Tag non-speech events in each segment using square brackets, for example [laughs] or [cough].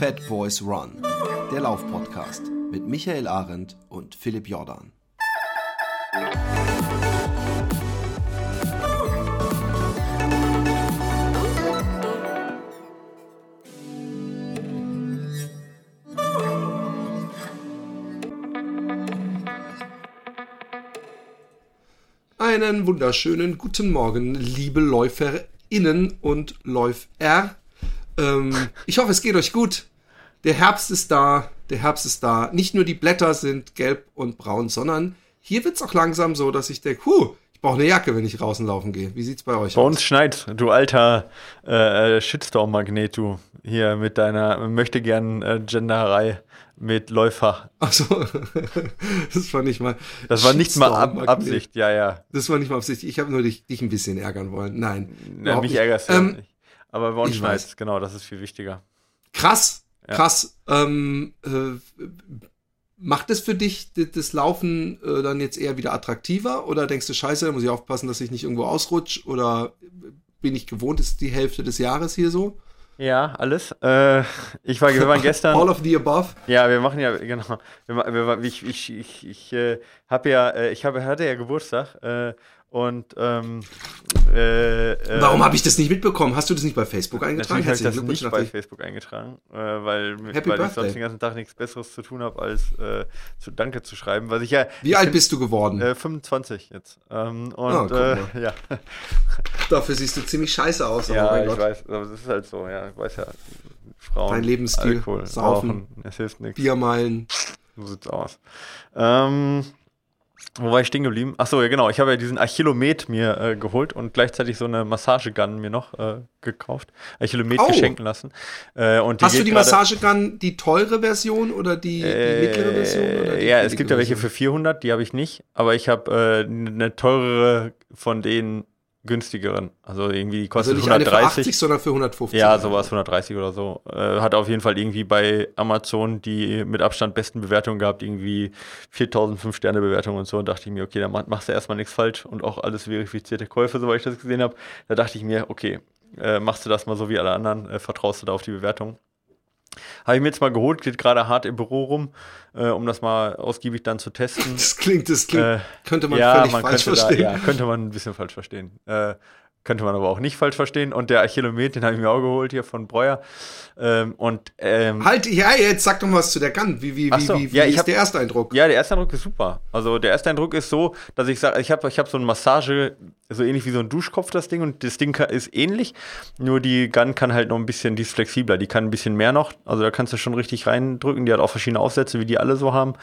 Fat Boys Run, der Laufpodcast mit Michael Arendt und Philipp Jordan. Einen wunderschönen guten Morgen, liebe LäuferInnen und Läufer. Ähm, ich hoffe, es geht euch gut. Der Herbst ist da, der Herbst ist da. Nicht nur die Blätter sind gelb und braun, sondern hier wird's auch langsam so, dass ich denke, huh, ich brauche eine Jacke, wenn ich draußen laufen gehe. Wie sieht's bei euch Bei aus? uns schneit, du alter äh, Shitstorm-Magnet, du. Hier mit deiner möchte gern äh, Genderei mit Läufer. Achso, [laughs] das war nicht mal. Das war nicht mal Ab. Absicht, ja, ja. Das war nicht mal Absicht. Ich habe nur dich, dich ein bisschen ärgern wollen. Nein. ja mich ärgerst du Ähm, nicht. Aber bei uns schneit genau, das ist viel wichtiger. Krass. Krass. Ähm, äh, macht es für dich das Laufen äh, dann jetzt eher wieder attraktiver oder denkst du, scheiße, da muss ich aufpassen, dass ich nicht irgendwo ausrutsch oder bin ich gewohnt, ist die Hälfte des Jahres hier so? Ja, alles. Äh, ich war, wir waren [laughs] gestern. All of the above? Ja, wir machen ja, genau. Wir, wir, ich ich, ich, ich äh, habe ja, äh, ich hab, hatte ja Geburtstag äh, und ähm, äh, äh, Warum habe ich das nicht mitbekommen? Hast du das nicht bei Facebook eingetragen? Natürlich habe ich das nicht bei. Facebook eingetragen, äh, weil, Happy weil ich sonst den ganzen Tag nichts Besseres zu tun habe, als äh, zu Danke zu schreiben. Was ich ja. Wie alt bist du geworden? Äh, 25 jetzt. Ähm, und Ah, äh, ja, [laughs] Dafür siehst du ziemlich scheiße aus. oh ja mein ich Gott. weiß, aber das ist halt so, ja, ich weiß ja. Frauen, Dein Lebensstil, Alkohol, Saufen, Rauchen, es hilft nichts. Biermeilen. So sieht's aus. Ähm, wo war ich stehen geblieben? Achso, ja genau. Ich habe ja diesen Achillomet mir äh, geholt und gleichzeitig so eine Massagegun mir noch äh, gekauft. Achillomet Oh. geschenken lassen. Äh, und Hast du die Massagegun, die teure Version oder die, die mittlere Version? Oder die Äh, ja, es gibt ja welche für 400, die habe ich nicht. Aber ich habe äh, eine teurere von den günstigeren. Also irgendwie die Also kostet nicht eine für 130. 80, sondern für 150. Ja, sowas 130 oder so. Äh, hat auf jeden Fall irgendwie bei Amazon die mit Abstand besten Bewertungen gehabt, irgendwie 4005 Sterne Bewertungen und so. Und dachte ich mir, okay, da mach- machst du erstmal nichts falsch und auch alles verifizierte Käufe, soweit ich das gesehen habe. Da dachte ich mir, okay, äh, machst du das mal so wie alle anderen, äh, vertraust du da auf die Bewertung. Habe ich mir jetzt mal geholt, geht gerade hart im Büro rum, äh, um das mal ausgiebig dann zu testen. [laughs] Das klingt, das klingt, Äh, könnte man ja, völlig man falsch verstehen. Da, ja, könnte man ein bisschen falsch verstehen. Äh, könnte man aber auch nicht falsch verstehen. Und der Achillomet, den habe ich mir auch geholt hier von Breuer. Ähm, und ähm, Halt, ja, jetzt sag doch mal was zu der Gun. Wie, wie, wie, so, wie, wie ja, ich ist hab- der erste Eindruck? ja, der erste Eindruck ist super. Also der erste Eindruck ist so, dass ich sage, ich habe ich hab so ein Massage, so ähnlich wie so ein Duschkopf, das Ding. Und das Ding ist ähnlich, nur die Gun kann halt noch ein bisschen, die ist flexibler, die kann ein bisschen mehr noch. Also da kannst du schon richtig reindrücken. Die hat auch verschiedene Aufsätze, wie die alle so haben.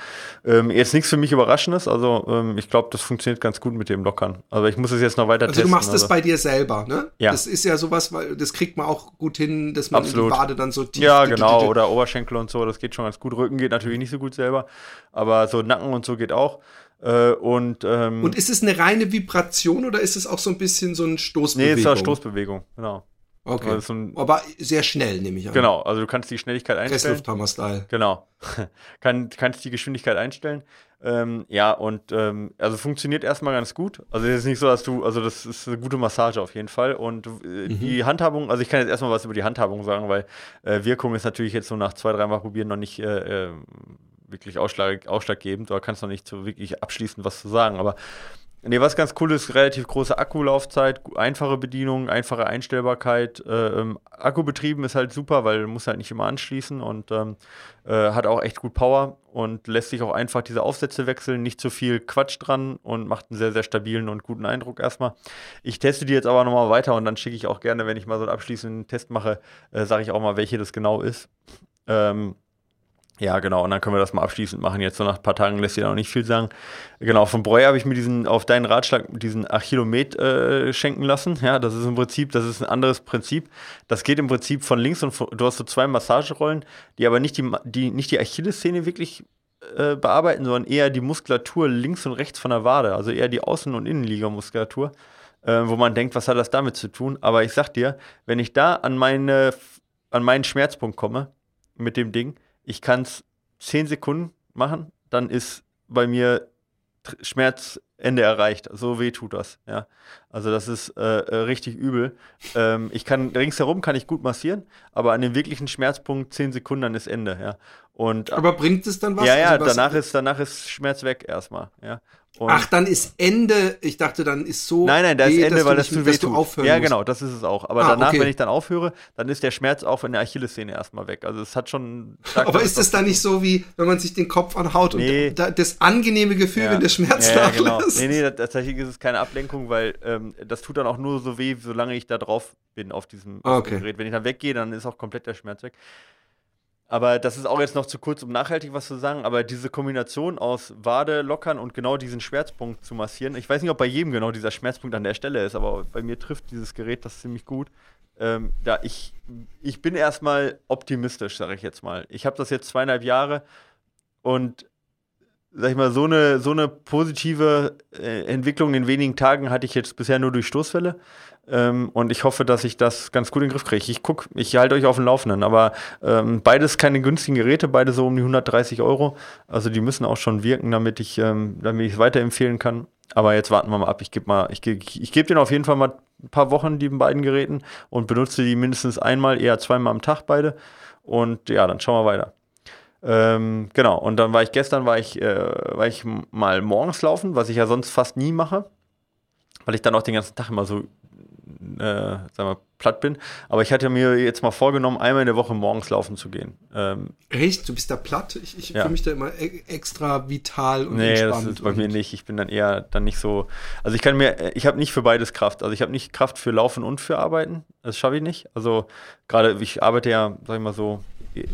Ähm, jetzt nichts für mich Überraschendes. Also ähm, ich glaube, das funktioniert ganz gut mit dem Lockern. Also ich muss es jetzt noch weiter Also testen. du machst das also. bei dir selber, ne? Ja. Das ist ja sowas, weil das kriegt man auch gut hin, dass man in Absolut. die Bade dann so tief. Ja, genau, oder Oberschenkel und so, das geht schon ganz gut. Rücken geht natürlich nicht so gut selber, aber so Nacken und so geht auch. Äh, und, ähm, Und ist es eine reine Vibration oder ist es auch so ein bisschen so ein nee, Stoßbewegung? es war Stoßbewegung, genau. Okay. Also so ein- Aber sehr schnell, nehme ich an. Genau, also du kannst die Schnelligkeit einstellen. Presslufthammer-Style. Genau. [laughs] Kann, kannst die Geschwindigkeit einstellen. Ähm, ja, und ähm, also funktioniert erstmal ganz gut. Also es ist nicht so, dass du, also das ist eine gute Massage auf jeden Fall. Und äh, die Handhabung, also ich kann jetzt erstmal was über die Handhabung sagen, weil äh, Wirkung ist natürlich jetzt so nach zwei, dreimal probieren noch nicht äh, äh, wirklich ausschlag, ausschlaggebend. Da kannst du noch nicht so wirklich abschließend was zu sagen. Aber Nee, was ganz cool ist, relativ große Akkulaufzeit, einfache Bedienung, einfache Einstellbarkeit. Äh, ähm, Akkubetrieben ist halt super, weil du musst halt nicht immer anschließen und ähm, äh, hat auch echt gut Power und lässt sich auch einfach diese Aufsätze wechseln, nicht zu viel Quatsch dran und macht einen sehr, sehr stabilen und guten Eindruck erstmal. Ich teste die jetzt aber nochmal weiter und dann schicke ich auch gerne, wenn ich mal so einen abschließenden Test mache, äh, sage ich auch mal, welche das genau ist. Ähm, ja, genau, und dann können wir das mal abschließend machen. Jetzt so nach ein paar Tagen lässt sich da noch nicht viel sagen. Genau, von Breuer habe ich mir diesen, auf deinen Ratschlag, diesen Achillomet äh, schenken lassen. Ja, das ist im Prinzip, das ist ein anderes Prinzip. Das geht im Prinzip von links und von, du hast so zwei Massagerollen, die aber nicht die, die, nicht die Achillessehne wirklich äh, bearbeiten, sondern eher die Muskulatur links und rechts von der Wade, also eher die Außen- und Innenliegermuskulatur, äh, wo man denkt, was hat das damit zu tun? Aber ich sag dir, wenn ich da an, meine, an meinen Schmerzpunkt komme mit dem Ding, ich kann es 10 Sekunden machen, dann ist bei mir Schmerzende erreicht. So weh tut das, ja. Also das ist äh, äh, richtig übel. Ähm, ich kann ringsherum kann ich gut massieren, aber an dem wirklichen Schmerzpunkt 10 Sekunden dann ist Ende, ja. Und, aber bringt es dann was? Ja, ja, also was danach ist, danach ist Schmerz weg erstmal, ja. Und Ach, dann ist Ende. Ich dachte, dann ist so. Nein, nein, da ist Ende, weil das zu weh tut. Ja, genau, das ist es auch. Aber ah, danach, okay. wenn ich dann aufhöre, dann ist der Schmerz auch in der Achillessehne erstmal weg. Also es hat schon. Aber ist es dann nicht so wie, wenn man sich den Kopf anhaut nee. und da, das angenehme Gefühl, ja. wenn der Schmerz ja, ja, genau. Nee, nee, tatsächlich ist es keine Ablenkung, weil ähm, das tut dann auch nur so weh, solange ich da drauf bin auf diesem, ah, okay. Gerät. Wenn ich dann weggehe, dann ist auch komplett der Schmerz weg. Aber das ist auch jetzt noch zu kurz, um nachhaltig was zu sagen. Aber diese Kombination aus Wade lockern und genau diesen Schmerzpunkt zu massieren, ich weiß nicht, ob bei jedem genau dieser Schmerzpunkt an der Stelle ist, aber bei mir trifft dieses Gerät das ziemlich gut. Ähm, da ich, ich bin erstmal optimistisch, sage ich jetzt mal. Ich habe das jetzt zweieinhalb Jahre und sag ich mal, so eine, so eine positive äh, Entwicklung in wenigen Tagen hatte ich jetzt bisher nur durch Stoßfälle. Ähm, und ich hoffe, dass ich das ganz gut in den Griff kriege. Ich gucke, ich halte euch auf dem Laufenden. Aber ähm, beides keine günstigen Geräte, beide so um die 130 Euro. Also die müssen auch schon wirken, damit ich ähm, es weiterempfehlen kann. Aber jetzt warten wir mal ab. Ich gebe ich gebe ich geb denen auf jeden Fall mal ein paar Wochen, die beiden Geräten, und benutze die mindestens einmal, eher zweimal am Tag beide. Und ja, dann schauen wir weiter. Ähm, genau, und dann war ich gestern, war ich, äh, war ich mal morgens laufen, was ich ja sonst fast nie mache, weil ich dann auch den ganzen Tag immer so äh, sagen wir, platt bin. Aber ich hatte mir jetzt mal vorgenommen, einmal in der Woche morgens laufen zu gehen. Ähm, Echt? Du bist da platt? Ich, ich ja. fühle mich da immer e extra vital und nee, entspannt. Nee, das ist bei mir nicht. Ich bin dann eher dann nicht so. Also ich kann mir, ich habe nicht für beides Kraft. Also ich habe nicht Kraft für Laufen und für Arbeiten. Das schaffe ich nicht. Also gerade, ich arbeite ja, sag ich mal so,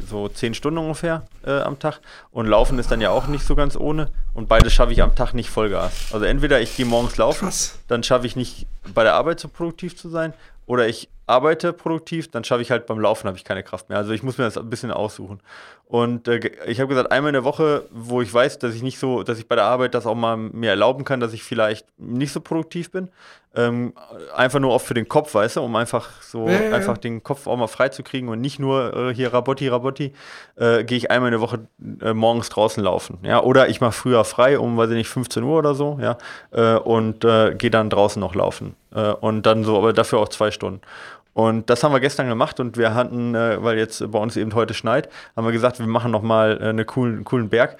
so zehn Stunden ungefähr äh, am Tag. Und Laufen ist dann ja auch nicht so ganz ohne. Und beides schaffe ich am Tag nicht Vollgas. Also entweder ich gehe morgens laufen, Krass. dann schaffe ich nicht bei der Arbeit so produktiv zu sein. Oder ich arbeite produktiv, dann schaffe ich halt beim Laufen, habe ich keine Kraft mehr. Also ich muss mir das ein bisschen aussuchen. Und äh, ich habe gesagt, einmal in der Woche, wo ich weiß, dass ich nicht so, dass ich bei der Arbeit das auch mal mir erlauben kann, dass ich vielleicht nicht so produktiv bin. Ähm, einfach nur auch für den Kopf, weißt du, um einfach so ja, ja, einfach den Kopf auch mal frei zu kriegen und nicht nur äh, hier Rabotti, Rabotti, äh, gehe ich einmal in der Woche äh, morgens draußen laufen. Ja, oder ich mache früher frei um, weiß ich nicht, 15 Uhr oder so, ja, äh, und äh, gehe dann draußen noch laufen. und dann so, aber dafür auch zwei Stunden. Und das haben wir gestern gemacht und wir hatten, äh, weil jetzt bei uns eben heute schneit, haben wir gesagt, wir machen nochmal äh, einen coolen, coolen Berg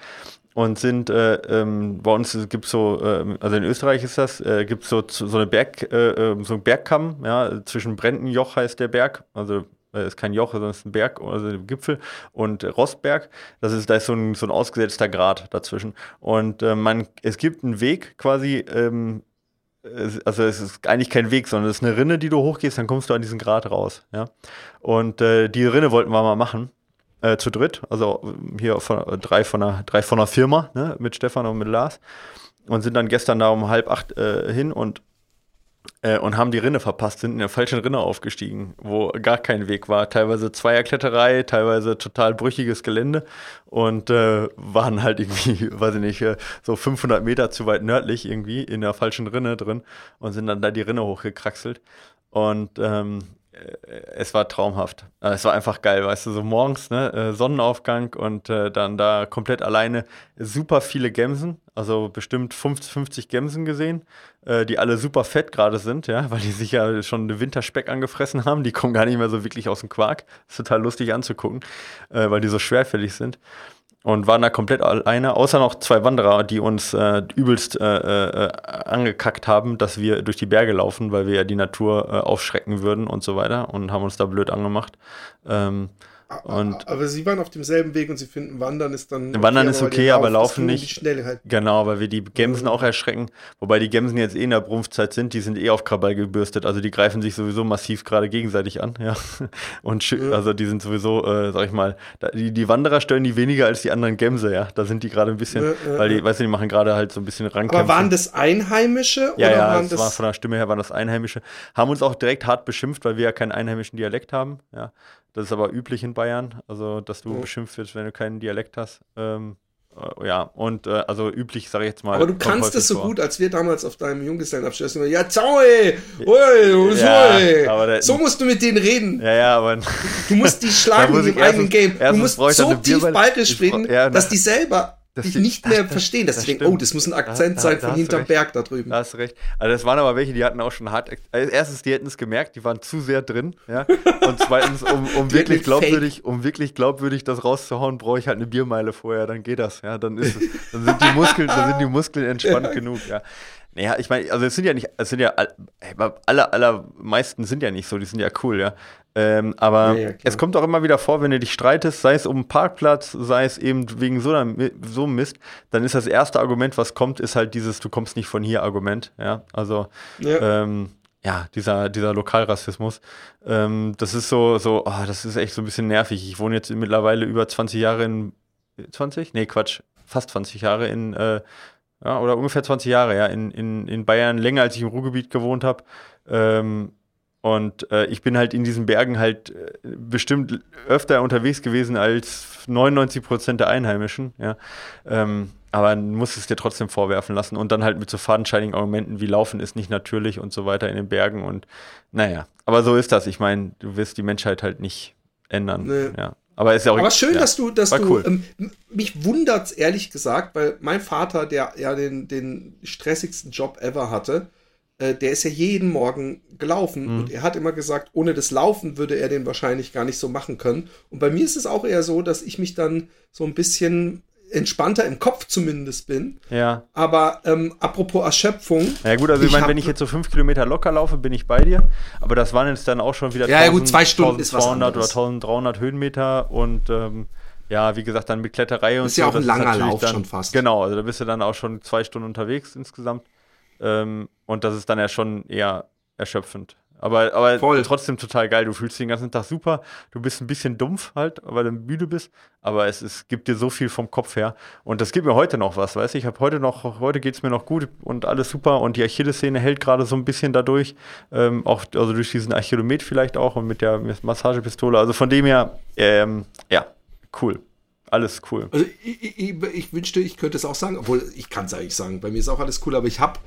und sind äh, ähm, bei uns gibt es so, äh, also in Österreich ist das, äh, gibt so so eine Berg, äh, ähm, so ein Bergkamm, ja, zwischen Brendenjoch heißt der Berg, also äh, ist kein Joch, sondern ist ein Berg, also ein Gipfel und Rostberg, das ist, da ist so ein, so ein ausgesetzter Grat dazwischen. Und äh, man, es gibt einen Weg quasi ähm, also es ist eigentlich kein Weg, sondern es ist eine Rinne, die du hochgehst, dann kommst du an diesen Grat raus. Ja? Und äh, die Rinne wollten wir mal machen, äh, zu dritt, also hier von, äh, drei, von einer, drei von einer Firma, ne? mit Stefan und mit Lars. Und sind dann gestern da um halb acht äh, hin und äh, und haben die Rinne verpasst, sind in der falschen Rinne aufgestiegen, wo gar kein Weg war. Teilweise Zweierkletterei, teilweise total brüchiges Gelände und äh, waren halt irgendwie, [laughs] weiß ich nicht, äh, so 500 Meter zu weit nördlich irgendwie in der falschen Rinne drin und sind dann da die Rinne hochgekraxelt. Und ähm, äh, es war traumhaft. Äh, es war einfach geil, weißt du, so morgens, ne, äh, Sonnenaufgang und äh, dann da komplett alleine super viele Gemsen, also bestimmt 50, 50 Gemsen gesehen, äh, die alle super fett gerade sind, ja, weil die sich ja schon den Winterspeck angefressen haben. Die kommen gar nicht mehr so wirklich aus dem Quark. ist total lustig anzugucken, äh, weil die so schwerfällig sind und waren da komplett alleine, außer noch zwei Wanderer, die uns äh, übelst äh, äh, angekackt haben, dass wir durch die Berge laufen, weil wir ja die Natur äh, aufschrecken würden und so weiter und haben uns da blöd angemacht. Ähm, und aber sie waren auf demselben Weg und sie finden, Wandern ist dann. Wandern okay, ist okay, aber, aber Laufen nicht. Genau, weil wir die Gemsen auch erschrecken. Wobei die Gemsen jetzt eh in der Brumpfzeit sind, die sind eh auf Krawall gebürstet. Also die greifen sich sowieso massiv gerade gegenseitig an. Ja. [laughs] Und ja. also die sind sowieso, äh, sag ich mal, die, die Wanderer stören die weniger als die anderen Gemse, ja. Da sind die gerade ein bisschen, ja, weil die, weißt du, die machen gerade halt so ein bisschen Rangkämpfe. Aber waren das Einheimische? Ja, oder ja, waren das war von der Stimme her waren das Einheimische. Haben uns auch direkt hart beschimpft, weil wir ja keinen einheimischen Dialekt haben. Ja. Das ist aber üblich in Bayern, also dass du ja. beschimpft wirst, wenn du keinen Dialekt hast. Ähm, äh, ja, und äh, also üblich, sage ich jetzt mal. Aber du kannst es so vor. gut, als wir damals auf deinem Junggesellenabschluss immer, ja, ciao, ey, oi, so, ja, so musst du mit denen reden. Ja, ja, aber. Du musst die [laughs] schlagen im eigenen Game. Du musst so tief bayerisch reden, ja, dass die selber das dich nicht mehr das, verstehen, dass sie denken, oh, das muss ein Akzent da, sein von hinterm Berg da drüben. Da hast du recht. Also das waren aber welche, die hatten auch schon hart. Also erstens, die hätten es gemerkt, die waren zu sehr drin, ja. Und zweitens, um, [laughs] um wirklich glaubwürdig, um wirklich glaubwürdig das rauszuhauen, brauche ich halt eine Biermeile vorher, dann geht das, ja. Dann ist es, dann sind die Muskeln, dann sind die Muskeln entspannt ja. genug, ja. Naja, ich meine, also es sind ja nicht, es sind ja alle, allermeisten sind ja nicht so, die sind ja cool, ja. Ähm, aber ja, ja, es kommt auch immer wieder vor, wenn du dich streitest, sei es um einen Parkplatz, sei es eben wegen so einem so Mist, dann ist das erste Argument, was kommt, ist halt dieses Du kommst nicht von hier Argument. Ja, also ja, ähm, ja dieser, dieser Lokalrassismus. Ähm, das ist so, so, oh, das ist echt so ein bisschen nervig. Ich wohne jetzt mittlerweile über 20 Jahre in 20? Nee, Quatsch, fast 20 Jahre in äh, ja, oder ungefähr 20 Jahre, ja, in, in, in Bayern, länger als ich im Ruhrgebiet gewohnt habe. Ähm, und äh, ich bin halt in diesen Bergen halt äh, bestimmt öfter unterwegs gewesen als 99 Prozent der Einheimischen, ja. Ähm, aber muss es dir trotzdem vorwerfen lassen und dann halt mit so fadenscheinigen Argumenten wie Laufen ist nicht natürlich und so weiter in den Bergen und naja, aber so ist das. Ich meine, du wirst die Menschheit halt nicht ändern. Nee. Ja. Aber ist ja auch Aber schön, ja, dass du, dass du, cool. ähm, mich wundert's ehrlich gesagt, weil mein Vater, der ja den, den stressigsten Job ever hatte, äh, der ist ja jeden Morgen gelaufen mhm. und er hat immer gesagt, ohne das Laufen würde er den wahrscheinlich gar nicht so machen können. Und bei mir ist es auch eher so, dass ich mich dann so ein bisschen entspannter im Kopf zumindest bin. Ja. Aber ähm, apropos Erschöpfung. Ja gut, also ich, ich meine, wenn ich jetzt so fünf Kilometer locker laufe, bin ich bei dir. Aber das waren jetzt dann auch schon wieder ja, 1000, ja, gut, zwei Stunden 1200 oder 1300 Höhenmeter und ähm, ja, wie gesagt, dann mit Kletterei und ist so. Ist ja auch ein langer Lauf dann, schon fast. Genau, also da bist du dann auch schon zwei Stunden unterwegs insgesamt. Ähm, und das ist dann ja schon eher erschöpfend. Aber, aber trotzdem total geil. Du fühlst dich den ganzen Tag super. Du bist ein bisschen dumpf halt, weil du müde bist. Aber es, es gibt dir so viel vom Kopf her. Und das gibt mir heute noch was, weißt du? Ich habe heute noch, heute geht es mir noch gut und alles super. Und die Achillessehne hält gerade so ein bisschen dadurch. Ähm, auch, also durch diesen Achillomet vielleicht auch und mit der Massagepistole. Also von dem her, ähm, ja, cool. Alles cool. Also ich, ich, ich, wünschte, ich könnte es auch sagen, obwohl ich kann es eigentlich sagen. Bei mir ist auch alles cool, aber ich habe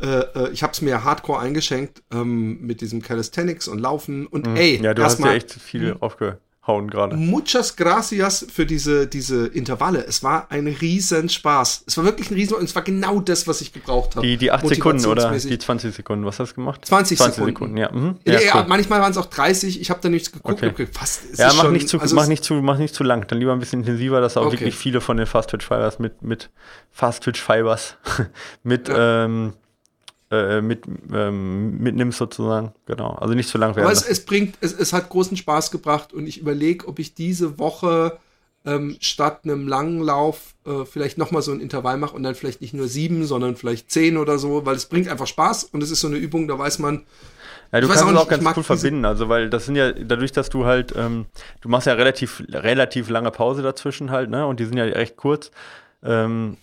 äh, äh, ich habe es mir hardcore eingeschenkt ähm, mit diesem Calisthenics und Laufen und mhm. ey, ja, du hast ja echt viel aufgehauen gerade. Muchas gracias für diese diese Intervalle. Es war ein riesen Spaß. Es war wirklich ein riesen und es war genau das, was ich gebraucht habe. Die die 8 Sekunden oder die 20 Sekunden, was hast du gemacht? 20, 20 Sekunden. Sekunden ja. Mhm. ja, ja cool. manchmal waren es auch 30. Ich habe da nichts geguckt. Okay. Fast, ja, mach schon, nicht zu also mach nicht zu mach nicht zu lang, dann lieber ein bisschen intensiver, dass auch okay. wirklich viele von den Fast Twitch Fibers mit mit Fast Twitch Fibers [laughs] mit ja. ähm, äh, mit, ähm, mitnimmst sozusagen. Genau. Also nicht zu lang werden. Aber es, es, bringt, es, es hat großen Spaß gebracht und ich überlege, ob ich diese Woche ähm, statt einem langen Lauf äh, vielleicht nochmal so ein Intervall mache und dann vielleicht nicht nur sieben, sondern vielleicht zehn oder so, weil es bringt einfach Spaß und es ist so eine Übung, da weiß man, ja, du kannst es auch, ganz cool verbinden, also weil das sind ja, dadurch, dass du halt, ähm, du machst ja relativ, relativ lange Pause dazwischen halt, ne? Und die sind ja recht kurz. Ähm,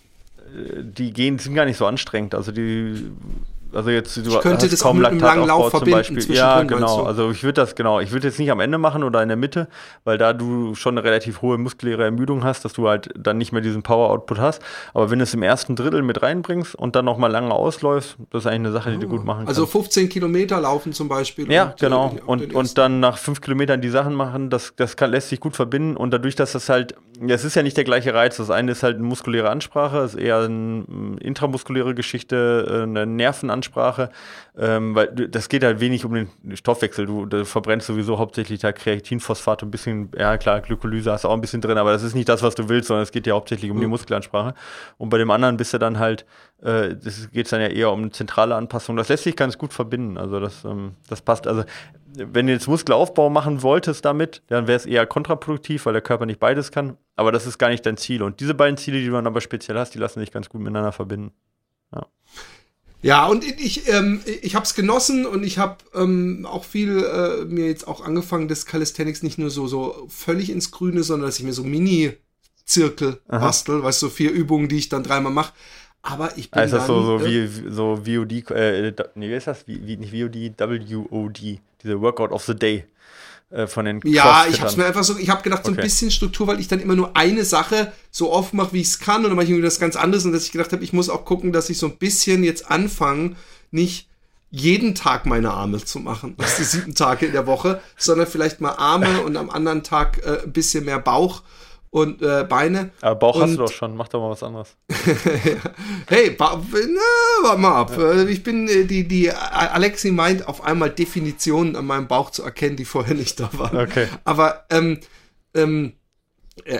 die gehen, sind gar nicht so anstrengend. Also die also jetzt du ich könnte das kaum mit einem langen Lauf Beispiel. Ja, genau. Also ich würde das genau. Ich würde jetzt nicht am Ende machen oder in der Mitte, weil da du schon eine relativ hohe muskuläre Ermüdung hast, dass du halt dann nicht mehr diesen Power Output hast. Aber wenn du es im ersten Drittel mit reinbringst und dann noch mal lange ausläufst, das ist eigentlich eine Sache, die oh. du gut machen also kannst. Also 15 Kilometer laufen zum Beispiel. Ja, und, genau. Äh, und, und dann nach fünf Kilometern die Sachen machen, das, das kann, lässt sich gut verbinden. Und dadurch, dass das halt, es ist ja nicht der gleiche Reiz. Das eine ist halt eine muskuläre Ansprache, ist eher eine intramuskuläre Geschichte, äh, eine Nervenansprache. Ansprache, ähm, weil das geht halt wenig um den Stoffwechsel. Du, du verbrennst sowieso hauptsächlich da Kreatinphosphat ein bisschen, ja klar, Glykolyse hast du auch ein bisschen drin, aber das ist nicht das, was du willst, sondern es geht ja hauptsächlich um mhm. die Muskelansprache. Und bei dem anderen bist du dann halt, äh, das geht dann ja eher um eine zentrale Anpassung. Das lässt sich ganz gut verbinden. Also das, ähm, das passt. Also wenn du jetzt Muskelaufbau machen wolltest damit, dann wäre es eher kontraproduktiv, weil der Körper nicht beides kann. Aber das ist gar nicht dein Ziel. Und diese beiden Ziele, die du dann aber speziell hast, die lassen sich ganz gut miteinander verbinden. Ja. Ja, und ich, ähm, ich habe es genossen und ich habe ähm, auch viel äh, mir jetzt auch angefangen, das Calisthenics nicht nur so, so völlig ins Grüne, sondern dass ich mir so Mini-Zirkel bastel, weißt du, so vier Übungen, die ich dann dreimal mache. Aber ich bin. Also dann, so, so äh, wie so VOD, äh, nee, wie ist das? Wie, wie, nicht VOD, WOD, diese Workout of the Day. Äh, von den Ja, ich habe mir einfach so, ich habe gedacht, so okay. ein bisschen Struktur, weil ich dann immer nur eine Sache so oft mache, wie ich es kann und dann mache ich irgendwie das ganz anderes und dass ich gedacht habe, ich muss auch gucken, dass ich so ein bisschen jetzt anfange, nicht jeden Tag meine Arme zu machen, [laughs] das die sieben Tage in der Woche, sondern vielleicht mal Arme und am anderen Tag äh, ein bisschen mehr Bauch und äh, Beine. Aber Bauch und, hast du doch schon, mach doch mal was anderes. [laughs] hey, na, warte mal ab. Ja. Äh, ich bin, äh, die, die, Alexi meint auf einmal Definitionen an meinem Bauch zu erkennen, die vorher nicht da waren. Okay. Aber, ähm, ähm,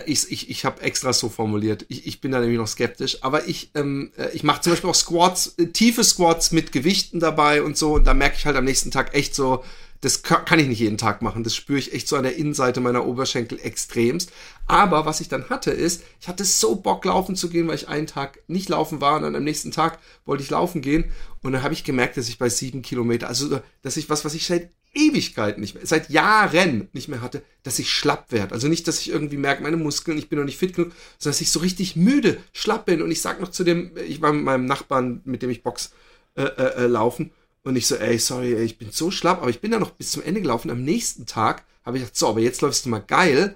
ich, ich, ich habe extra so formuliert. Ich, ich bin da nämlich noch skeptisch. Aber ich, ähm, äh, ich mache zum Beispiel auch Squats, äh, tiefe Squats mit Gewichten dabei und so. Und da merke ich halt am nächsten Tag echt so, das kann ich nicht jeden Tag machen. Das spüre ich echt so an der Innenseite meiner Oberschenkel extremst. Aber was ich dann hatte, ist, ich hatte so Bock laufen zu gehen, weil ich einen Tag nicht laufen war und dann am nächsten Tag wollte ich laufen gehen. Und dann habe ich gemerkt, dass ich bei sieben Kilometer, also dass ich was, was ich seit Ewigkeiten nicht mehr, seit Jahren nicht mehr hatte, dass ich schlapp werde. Also nicht, dass ich irgendwie merke, meine Muskeln, ich bin noch nicht fit genug, sondern dass ich so richtig müde, schlapp bin. Und ich sag noch zu dem, ich war mit meinem Nachbarn, mit dem ich Box äh, äh, äh laufen, und ich so, ey, sorry, ey, ich bin so schlapp, aber ich bin da noch bis zum Ende gelaufen. Am nächsten Tag habe ich gedacht, so, aber jetzt läufst du mal geil.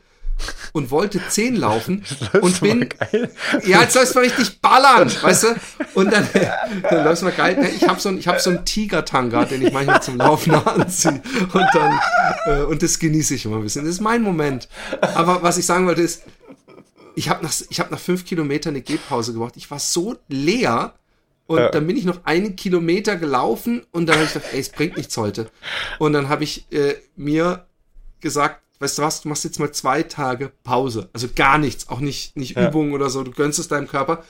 Und wollte 10 laufen [laughs] und bin ja jetzt läufst du mal richtig ballern [laughs] weißt du? Und dann, dann läufst du mal geil. Ich habe so ein ich habe so einen Tiger-Tanga den ich manchmal zum Laufen anziehe. Und dann äh, und das genieße ich immer ein bisschen. Das ist mein Moment. Aber was ich sagen wollte ist ich habe nach ich habe nach fünf Kilometern eine Gehpause gemacht ich war so leer und ja. dann bin ich noch einen Kilometer gelaufen und dann habe ich gedacht, ey, es bringt nichts heute. Und dann habe ich äh, mir gesagt, weißt du was, du machst jetzt mal zwei Tage Pause. Also gar nichts, auch nicht, nicht ja. Übungen oder so, du gönnst es deinem Körper.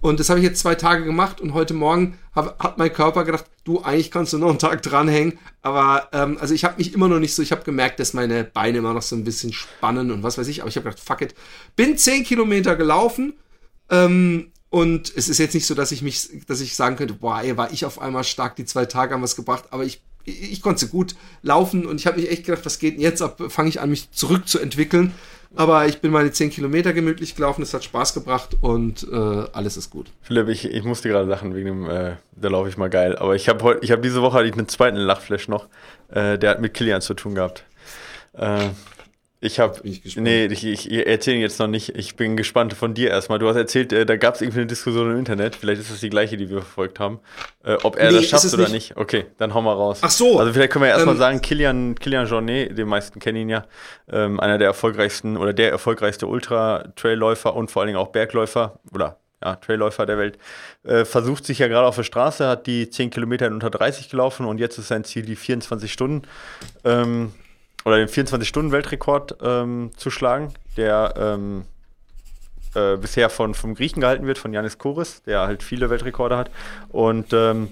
Und das habe ich jetzt zwei Tage gemacht und heute Morgen hab, hat mein Körper gedacht, du, eigentlich kannst du noch einen Tag dranhängen. Aber ähm, also ich habe mich immer noch nicht so, ich habe gemerkt, dass meine Beine immer noch so ein bisschen spannen und was weiß ich. Aber ich habe gedacht, fuck it. Bin zehn Kilometer gelaufen. Ähm, und es ist jetzt nicht so, dass ich mich, dass ich sagen könnte, boah, ey, war ich auf einmal stark, die zwei Tage haben was gebracht, aber ich, ich, ich konnte gut laufen und ich habe mich echt gedacht, was geht denn jetzt ab? Fange ich an, mich zurückzuentwickeln. Aber ich bin meine 10 Kilometer gemütlich gelaufen, es hat Spaß gebracht und äh, alles ist gut. Philipp, ich, ich musste gerade lachen wegen dem, äh, da laufe ich mal geil. Aber ich habe heute, ich habe diese Woche hatte ich einen zweiten Lachflash noch, äh, der hat mit Kilian zu tun gehabt. Äh, ich habe, nee, ich, ich erzähle jetzt noch nicht. Ich bin gespannt von dir erstmal. Du hast erzählt, äh, da gab es irgendwie eine Diskussion im Internet. Vielleicht ist das die gleiche, die wir verfolgt haben. Äh, ob er nee, das schafft oder nicht. nicht. Okay, dann hau mal raus. Ach so. Also vielleicht können wir erstmal ähm, sagen, Kilian, Kilian Jornet, den meisten kennen ihn ja, ähm, einer der erfolgreichsten oder der erfolgreichste Ultra-Trailläufer und vor allen Dingen auch Bergläufer oder ja, Trailläufer der Welt, äh, versucht sich ja gerade auf der Straße, hat die 10 Kilometer in unter 30 gelaufen und jetzt ist sein Ziel die 24 Stunden. Ähm, oder den 24-Stunden-Weltrekord ähm, zu schlagen, der ähm, äh, bisher von, vom Griechen gehalten wird, von Janis Kouris, der halt viele Weltrekorde hat. Und ähm,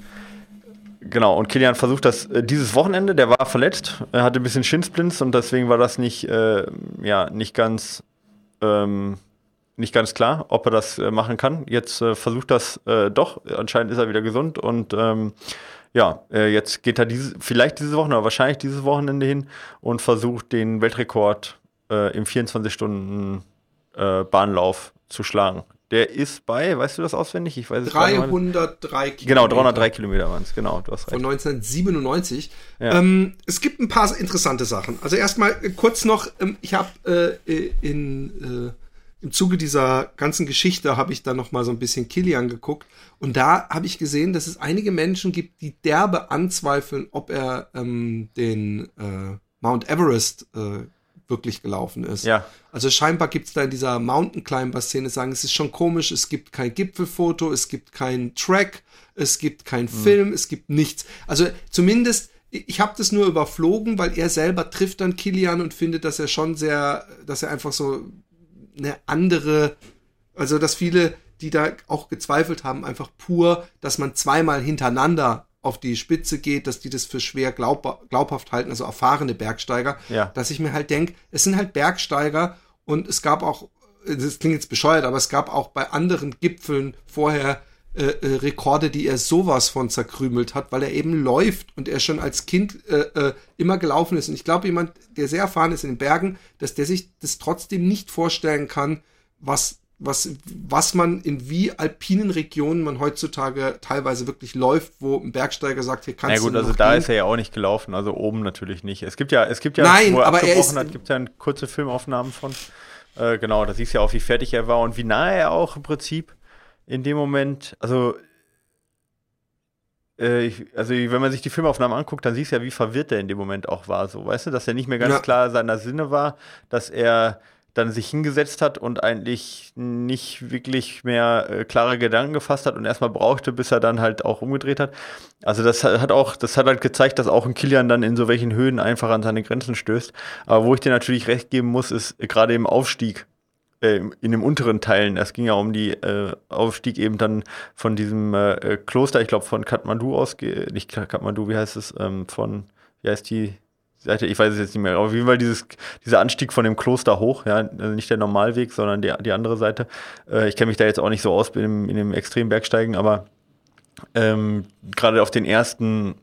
genau, und Kilian versucht das äh, dieses Wochenende, der war verletzt, er hatte ein bisschen Shinsplints und deswegen war das nicht, äh, ja, nicht ganz ähm, nicht ganz klar, ob er das äh, machen kann. Jetzt äh, versucht das äh, doch. Anscheinend ist er wieder gesund und ähm, ja, äh, jetzt geht er diese, vielleicht diese Woche oder wahrscheinlich dieses Wochenende hin und versucht den Weltrekord äh, im 24-Stunden-Bahnlauf äh, zu schlagen. Der ist bei, weißt du das auswendig? Ich weiß es 303 Kilometer. Genau, 303 Kilometer waren es, genau, du hast recht. Von 1997. Ja. Ähm, es gibt ein paar interessante Sachen. Also erstmal äh, kurz noch, ähm, ich habe äh, in äh, im Zuge dieser ganzen Geschichte habe ich dann noch mal so ein bisschen Kilian geguckt und da habe ich gesehen, dass es einige Menschen gibt, die derbe anzweifeln, ob er ähm, den äh, Mount Everest äh, wirklich gelaufen ist. Ja. Also scheinbar gibt es da in dieser Mountain Climber Szene sagen, es ist schon komisch, es gibt kein Gipfelfoto, es gibt keinen Track, es gibt keinen mhm. Film, es gibt nichts. Also zumindest ich habe das nur überflogen, weil er selber trifft dann Kilian und findet, dass er schon sehr, dass er einfach so eine andere, also dass viele, die da auch gezweifelt haben, einfach pur, dass man zweimal hintereinander auf die Spitze geht, dass die das für schwer glaub, glaubhaft halten, also erfahrene Bergsteiger, ja. dass ich mir halt denke, es sind halt Bergsteiger und es gab auch, das klingt jetzt bescheuert, aber es gab auch bei anderen Gipfeln vorher äh, äh, Rekorde, die er sowas von zerkrümelt hat, weil er eben läuft und er schon als Kind äh, äh, immer gelaufen ist. Und ich glaube, jemand, der sehr erfahren ist in den Bergen, dass der sich das trotzdem nicht vorstellen kann, was was, was man in wie alpinen Regionen man heutzutage teilweise wirklich läuft, wo ein Bergsteiger sagt, hier kannst ja, gut, du also da gehen. ist er ja auch nicht gelaufen, also oben natürlich nicht. Es gibt ja, es gibt ja, Nein, wo er aber er ist, hat, gibt ja kurze Filmaufnahmen von. Äh, genau, da siehst du ja auch, wie fertig er war und wie nah er auch im Prinzip in dem Moment, also äh, ich, also wenn man sich die Filmaufnahmen anguckt, dann siehst du ja, wie verwirrt er in dem Moment auch war, so, weißt du, dass er nicht mehr ganz ja. klar seiner Sinne war, dass er dann sich hingesetzt hat und eigentlich nicht wirklich mehr äh, klare Gedanken gefasst hat und erstmal brauchte, bis er dann halt auch umgedreht hat. Also das hat auch, das hat halt gezeigt, dass auch ein Kilian dann in so welchen Höhen einfach an seine Grenzen stößt. Aber wo ich dir natürlich recht geben muss, ist gerade im Aufstieg, äh, in den unteren Teilen, es ging ja um die äh, Aufstieg eben dann von diesem äh, Kloster, ich glaube von Kathmandu aus, nicht Kathmandu, wie heißt es, ähm, von, wie heißt die Seite, ich weiß es jetzt nicht mehr, auf jeden Fall dieses, dieser Anstieg von dem Kloster hoch, ja, also nicht der Normalweg, sondern die, die andere Seite. Äh, ich kenne mich da jetzt auch nicht so aus in dem, in dem Extrembergsteigen, aber ähm, gerade auf den ersten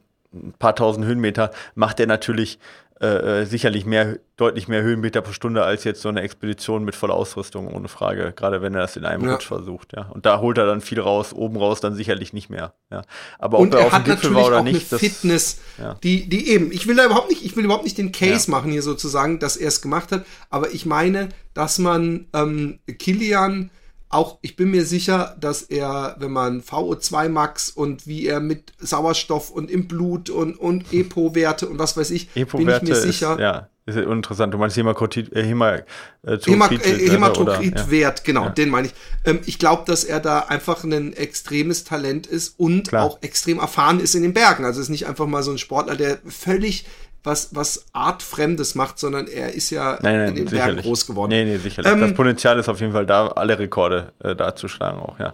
paar tausend Höhenmeter macht er natürlich äh, äh, sicherlich mehr, deutlich mehr Höhenmeter pro Stunde als jetzt so eine Expedition mit voller Ausrüstung, ohne Frage. Gerade wenn er das in einem ja. Rutsch versucht, ja. Und da holt er dann viel raus, oben raus dann sicherlich nicht mehr. Ja. Aber ob und er, er auf dem Gipfel war oder nicht, das Fitness, ja. die, die eben, ich will da überhaupt nicht, ich will überhaupt nicht den Case machen hier sozusagen, dass er es gemacht hat, aber ich meine, dass man ähm, Kilian auch, ich bin mir sicher, dass er, wenn man VO2 Max und wie er mit Sauerstoff und im Blut und, und EPO-Werte und was weiß ich, bin ich mir sicher. Ist, ja, ist interessant. Du meinst Hämatokrit, äh, Hämatokrit, äh, Hämatokritwert, ja. genau, ja. den meine ich. Ähm, ich glaube, dass er da einfach ein extremes Talent ist und Klar. auch extrem erfahren ist in den Bergen. Also ist nicht einfach mal so ein Sportler, der völlig was, was Artfremdes macht, sondern er ist ja nein, nein, in den sicherlich. Bergen groß geworden. Nee, nee, sicherlich. Ähm, das Potenzial ist auf jeden Fall da, alle Rekorde äh, da zu schlagen auch, ja.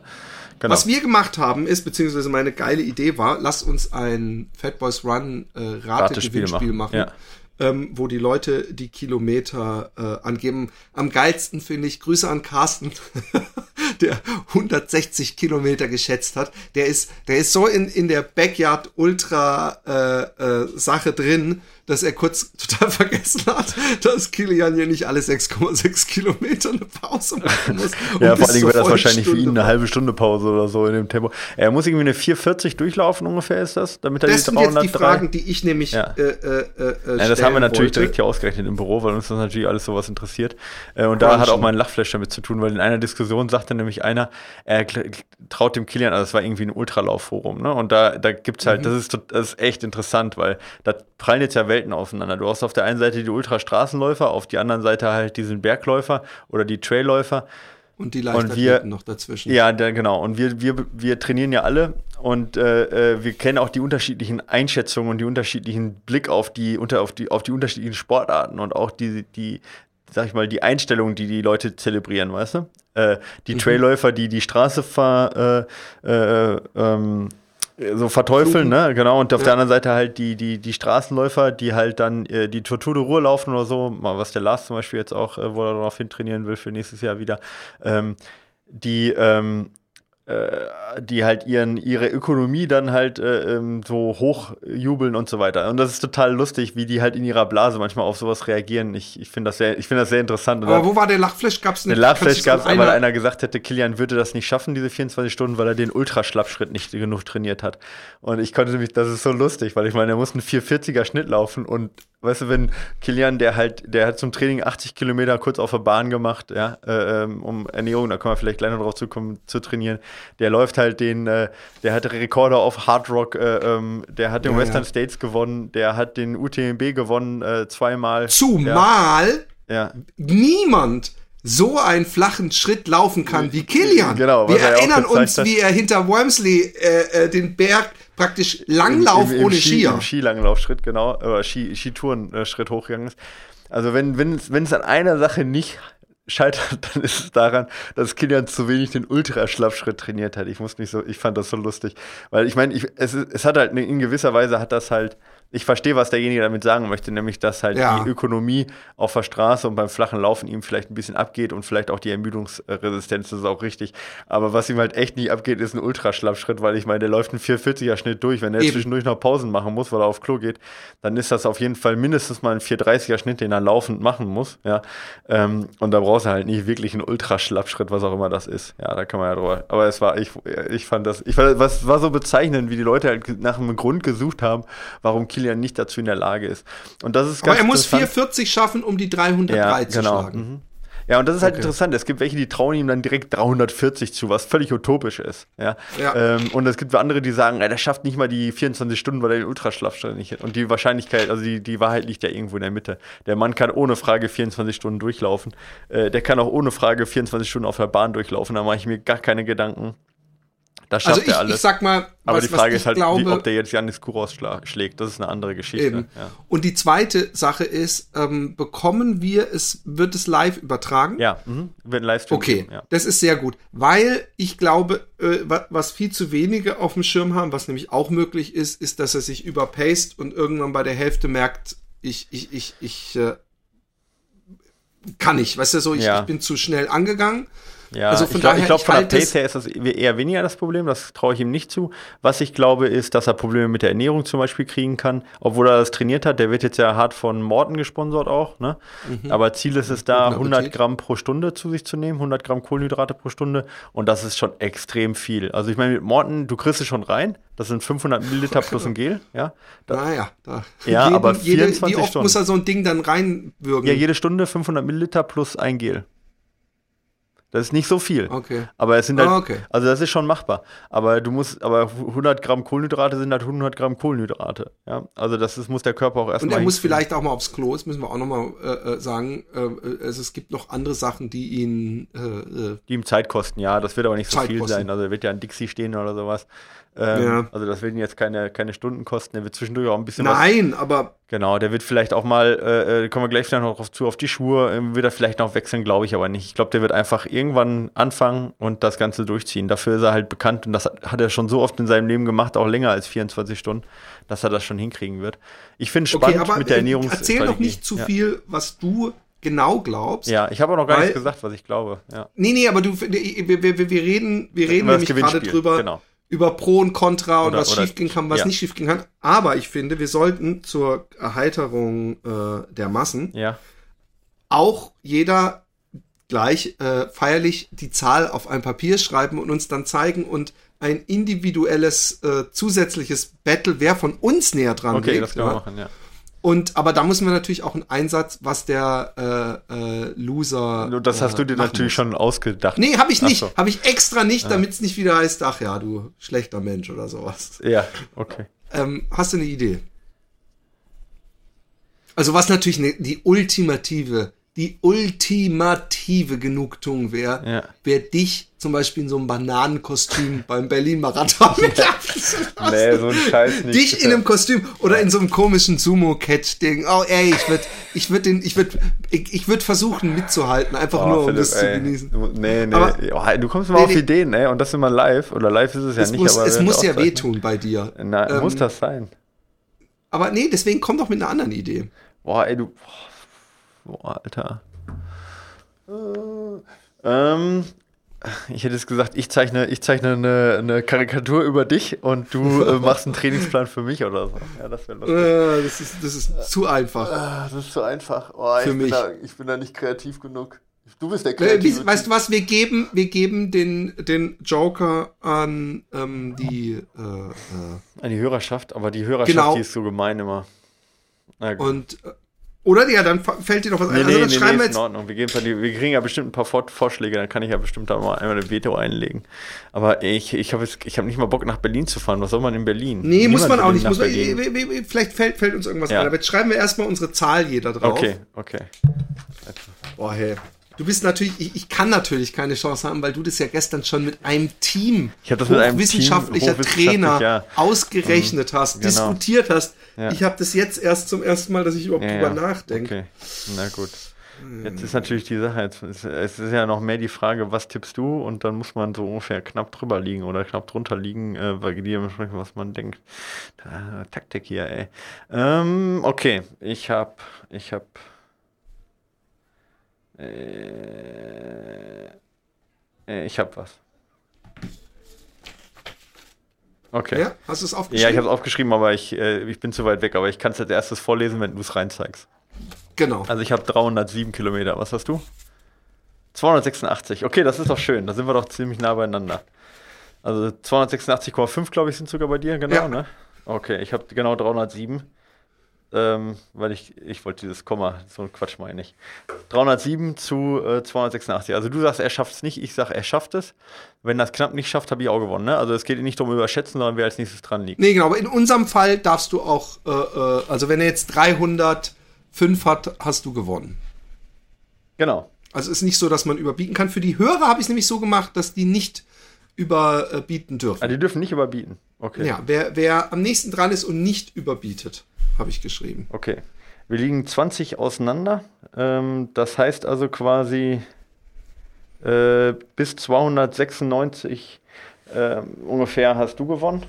Genau. Was wir gemacht haben, ist, beziehungsweise meine geile Idee war, lass uns ein Fat Boys Run äh, Rate-Gewinnspiel machen. machen. Ja ähm, wo die Leute die Kilometer äh, angeben. Am geilsten finde ich, Grüße an Carsten, [laughs] der 160 Kilometer geschätzt hat. Der ist, der ist so in, in der Backyard Ultra äh, äh, Sache drin, dass er kurz [laughs] total vergessen hat, dass Kilian hier nicht alle 6,6 Kilometer eine Pause machen muss. ja, vor allem wäre das wahrscheinlich Stunde für ihn eine halbe Stunde Pause oder so in dem Tempo. Er muss irgendwie eine 440 durchlaufen ungefähr, ist das? Damit er das die sind jetzt die Fragen, die ich nämlich ja. äh, äh, äh, ja, Das haben wir natürlich wollte. direkt hier ausgerechnet im Büro, weil uns das natürlich alles sowas interessiert. Äh, und da hat auch mein Lachflash damit zu tun, weil in einer Diskussion sagte nämlich einer, er traut dem Kilian, also das war irgendwie ein Ultralaufforum, ne? Und da, da gibt es halt, mhm. das, ist, das ist echt interessant, weil da prallen jetzt ja Welten Welten aufeinander. Du hast auf der einen Seite die Ultrastraßenläufer, auf die anderen Seite halt diesen Bergläufer oder die Trailläufer. Und die Leichtathleten noch dazwischen. Ja, der, genau. Und wir, wir, wir trainieren ja alle und äh, äh, wir kennen auch die unterschiedlichen Einschätzungen und die unterschiedlichen Blick auf die, unter, auf die, auf die unterschiedlichen Sportarten und auch die, die, sag ich mal, die Einstellung, die die Leute zelebrieren, weißt du? Äh, die mhm. Trailläufer, die die Straße ver, äh, äh, ähm, so verteufeln, ne? Genau. Und auf ja. der anderen Seite halt die, die, die Straßenläufer, die halt dann äh, die Tortur de Ruhe laufen oder so, mal was der Lars zum Beispiel jetzt auch, äh, wo er darauf hin trainieren will für nächstes Jahr wieder, ähm, die ähm, äh, die halt ihren, ihre Ökonomie dann halt äh, ähm, so hochjubeln und so weiter. Und das ist total lustig, wie die halt in ihrer Blase manchmal auf sowas reagieren. Ich, ich finde das, sehr, find das sehr interessant. Aber wo war der Lachflash? Gab's nicht? Der Lachflash gab es, weil einer gesagt hätte, Kilian würde das nicht schaffen, diese 24 Stunden, weil er den Ultraschlappschritt nicht genug trainiert hat. Und ich konnte mich, das ist so lustig, weil ich meine, er muss einen 440er Schnitt laufen und weißt du, wenn Kilian, der halt, der hat zum Training 80 Kilometer kurz auf der Bahn gemacht, ja, äh, ähm, um Ernährung, da können wir vielleicht gleich noch drauf zukommen, zu trainieren. Der läuft halt den, äh, der hat Rekorde auf Hard Rock, äh, ähm, der hat den ja, Western ja. States gewonnen, der hat den UTMB gewonnen, äh, zweimal. Zumal ja. niemand so einen flachen Schritt laufen kann wie Kilian. Genau, wir erinnern uns, hat. wie er hinter Wormsley äh, äh, den Berg praktisch Langlauf Im, im, ohne Ski, Skier. Im Skilanglaufschritt, genau, oder Ski, Skitourenschritt hochgegangen ist. Also wenn, wenn, wenn es an einer Sache nicht scheitert, [laughs] dann ist es daran, dass Kilian zu wenig den Ultraschlappschritt trainiert hat. Ich muss nicht so, ich fand das so lustig. Weil ich meine, es, es hat halt in gewisser Weise hat das halt ich verstehe, was derjenige damit sagen möchte, nämlich, dass halt ja. die Ökonomie auf der Straße und beim flachen Laufen ihm vielleicht ein bisschen abgeht und vielleicht auch die Ermüdungsresistenz, das ist auch richtig. Aber was ihm halt echt nicht abgeht, ist ein Ultraschlappschritt, weil ich meine, der läuft einen 440er Schnitt durch. Wenn er zwischendurch noch Pausen machen muss, weil er auf Klo geht, dann ist das auf jeden Fall mindestens mal ein 430er Schnitt, den er laufend machen muss. Ja? Ähm, und da brauchst du halt nicht wirklich einen Ultraschlappschritt, was auch immer das ist. Ja, da kann man ja drüber. Aber es war, ich, ich fand das, ich fand, was war so bezeichnend, wie die Leute halt nach einem Grund gesucht haben, warum Kilian Kilian nicht dazu in der Lage ist. Und das ist Aber er muss 440 schaffen, um die 303 ja, zu genau. schlagen. Mhm. Ja, und das ist halt Okay. interessant. Es gibt welche, die trauen ihm dann direkt 340 zu, was völlig utopisch ist. Ja. Ja. Ähm, und es gibt andere, die sagen, der schafft nicht mal die 24 Stunden, weil er den Ultraschlaf nicht hat. Und die Wahrscheinlichkeit, also die, die Wahrheit liegt ja irgendwo in der Mitte. Der Mann kann ohne Frage 24 Stunden durchlaufen. Äh, der kann auch ohne Frage 24 Stunden auf der Bahn durchlaufen. Da mache ich mir gar keine Gedanken. Das schafft Also ich, er alles. ich sag mal, Aber was, die Frage ist halt, glaube, wie, ob der jetzt Janis Kuros schlägt. Das ist eine andere Geschichte. Ja. Und die zweite Sache ist, ähm, bekommen wir es, wird es live übertragen? Ja, mhm. wird ein Livestream Okay, geben, ja. das ist sehr gut, weil ich glaube, äh, wa- was viel zu wenige auf dem Schirm haben, was nämlich auch möglich ist, ist, dass er sich überpaced und irgendwann bei der Hälfte merkt, ich, ich, ich, ich äh, kann nicht, weißt du, so, ich, Ja. ich bin zu schnell angegangen. Ja, Also ich von glaube, ich glaub, ich von der halte Pace es- her ist das eher weniger das Problem, das traue ich ihm nicht zu. Was ich glaube, ist, dass er Probleme mit der Ernährung zum Beispiel kriegen kann, obwohl er das trainiert hat. Der wird jetzt ja hart von Morten gesponsert auch, ne? Aber Ziel ist es da, Mhm. Guten 100 Appetit. Gramm pro Stunde zu sich zu nehmen, 100 Gramm Kohlenhydrate pro Stunde und das ist schon extrem viel. Also ich meine, mit Morten, du kriegst es schon rein, das sind 500 Milliliter plus ein Gel, ja? Da, Naja, da. Ja, aber jede, 24 Wie oft Stunden. muss er so ein Ding dann reinwürgen? ja, jede Stunde 500 Milliliter plus ein Gel. Das ist nicht so viel. Okay. Aber es sind halt, Ah, okay. also das ist schon machbar. Aber du musst, aber 100 Gramm Kohlenhydrate sind halt 100 Gramm Kohlenhydrate. Ja, also das ist, muss der Körper auch Und erstmal. er muss vielleicht auch mal aufs Klo, das müssen wir auch nochmal äh, äh, sagen. Äh, also es gibt noch andere Sachen, die ihn äh, äh, Die ihm Zeit kosten, ja, das wird aber nicht so viel kosten. sein. Also er wird ja ein Dixie stehen oder sowas. Ähm, Ja. Also das werden jetzt keine, keine Stunden kosten. Der wird zwischendurch auch ein bisschen was. Nein, aber Genau, der wird vielleicht auch mal, äh, äh, kommen wir gleich vielleicht noch drauf zu, auf die Schuhe, ähm, wird er vielleicht noch wechseln, glaube ich aber nicht. Ich glaube, der wird einfach irgendwann anfangen und das Ganze durchziehen. Dafür ist er halt bekannt und das hat, er schon so oft in seinem Leben gemacht, auch länger als 24 Stunden, dass er das schon hinkriegen wird. Ich finde okay, spannend aber mit der äh, Ernährung. erzähl doch nicht zu viel, was du genau glaubst. Ja, ich habe auch noch gar Weil- nichts gesagt, was ich glaube. Ja. Nee, nee, aber du, wir, wir, wir reden, wir reden nämlich gerade drüber, genau. Über Pro und Contra und Oder- was oder- schiefgehen kann, was ja. nicht schiefgehen kann. Aber ich finde, wir sollten zur Erheiterung äh, der Massen Ja, auch jeder gleich äh, feierlich die Zahl auf ein Papier schreiben und uns dann zeigen und ein individuelles äh, zusätzliches Battle, wer von uns näher dran okay, liegt. das können wir ja. machen, ja. Und aber da müssen wir natürlich auch einen Einsatz, was der äh, äh, Loser. Nur Das hast äh, du dir machen natürlich muss. schon ausgedacht. Nee, habe ich nicht. so. Habe ich extra nicht, damit es nicht wieder heißt, ach ja, du schlechter Mensch oder sowas. Ja, okay. Ähm, hast du eine Idee? Also was natürlich ne, die ultimative, die ultimative Genugtuung wäre, Ja. wäre dich zum Beispiel in so einem Bananenkostüm [laughs] beim Berlin-Marathon zu lassen. [laughs] Nee, so ein Scheiß nicht. Dich in einem Kostüm oder in so einem komischen Sumo-Catch-Ding. Oh, ey, ich würde, ich würde den, ich würde, ich, ich würde versuchen mitzuhalten, einfach Oh, nur um Philipp, das zu ey. genießen. Du- Nee, nee. Aber- oh, du kommst immer Nee, auf nee. Ideen, ey. Und das immer live. Oder live ist es ja Es nicht, muss, aber. es muss ja wehtun bei dir. Na, Ähm, muss das sein? Aber nee, deswegen komm doch mit einer anderen Idee. Boah, ey, du. Boah, Alter. Ähm, [laughs] ich hätte jetzt gesagt, ich zeichne, ich zeichne eine, eine Karikatur über dich und du äh, [laughs] machst einen Trainingsplan für mich oder so. Ja, das wäre lustig. Äh, das ist, das ist zu einfach. Ah, das ist zu einfach. Oh, Für ich, mich. Bin da, ich bin da nicht kreativ genug. Du bist der Äh, Kreative. weißt du was, wir geben, wir geben den, den Joker an ähm, die äh, äh, An die Hörerschaft, aber die Hörerschaft, Genau. die ist so gemein immer. Na gut. und äh, oder ja, dann fällt dir doch was Nee, ein. nee, Also dann nee, schreiben nee, wir ist in jetzt. Ordnung. Wir, geben, wir kriegen ja bestimmt ein paar Vor Vorschläge, dann kann ich ja bestimmt da mal einmal ein Veto einlegen. Aber ich, ich habe hab nicht mal Bock nach Berlin zu fahren. Was soll man in Berlin? Nee, muss man auch nicht. Muss man, vielleicht fällt, fällt uns irgendwas Ja. ein. Aber jetzt schreiben wir erstmal unsere Zahl jeder drauf. Okay, okay. Boah, hey. Du bist natürlich, ich, ich kann natürlich keine Chance haben, weil du das ja gestern schon mit einem Team, Ich das mit einem Team, hochwissenschaftlich, Trainer ja. ausgerechnet hast, genau. diskutiert hast. Ja. Ich habe das jetzt erst zum ersten Mal, dass ich überhaupt Ja, drüber nachdenke. Okay, na gut. Jetzt ist natürlich die Sache, jetzt ist, es ist ja noch mehr die Frage, was tippst du? Und dann muss man so ungefähr knapp drüber liegen oder knapp drunter liegen, äh, weil dementsprechend, was man denkt. Da, Taktik hier, ey. Ähm, okay, ich hab, ich hab. Äh, äh, ich hab was. Okay. Ja, hast du es Ja, aufgeschrieben? ich habe es aufgeschrieben, aber ich, äh, ich bin zu weit weg. Aber ich kann es als erstes vorlesen, wenn du es reinzeigst. Genau. Also ich habe 307 Kilometer. Was hast du? 286. Okay, das ist doch schön. Da sind wir doch ziemlich nah beieinander. Also 286,5, glaube ich, sind sogar bei dir, genau, Ja. ne? Okay, ich habe genau 307. ähm, weil ich, ich wollte dieses Komma, so ein Quatsch meine ich. 307 zu äh, 286. Also du sagst, er schafft es nicht, ich sage, er schafft es. Wenn das knapp nicht schafft, habe ich auch gewonnen. Ne? Also es geht nicht um überschätzen, sondern wer als nächstes dran liegt. Nee, genau, aber in unserem Fall darfst du auch, äh, äh, also wenn er jetzt 305 hat, hast du gewonnen. Genau. Also es ist nicht so, dass man überbieten kann. Für die Hörer habe ich es nämlich so gemacht, dass die nicht überbieten dürfen. Ah, die dürfen nicht überbieten. Okay. Ja, wer, wer am nächsten dran ist und nicht überbietet, habe ich geschrieben. Okay. Wir liegen 20 auseinander. Ähm, das heißt also quasi äh, bis 296 äh, ungefähr hast du gewonnen.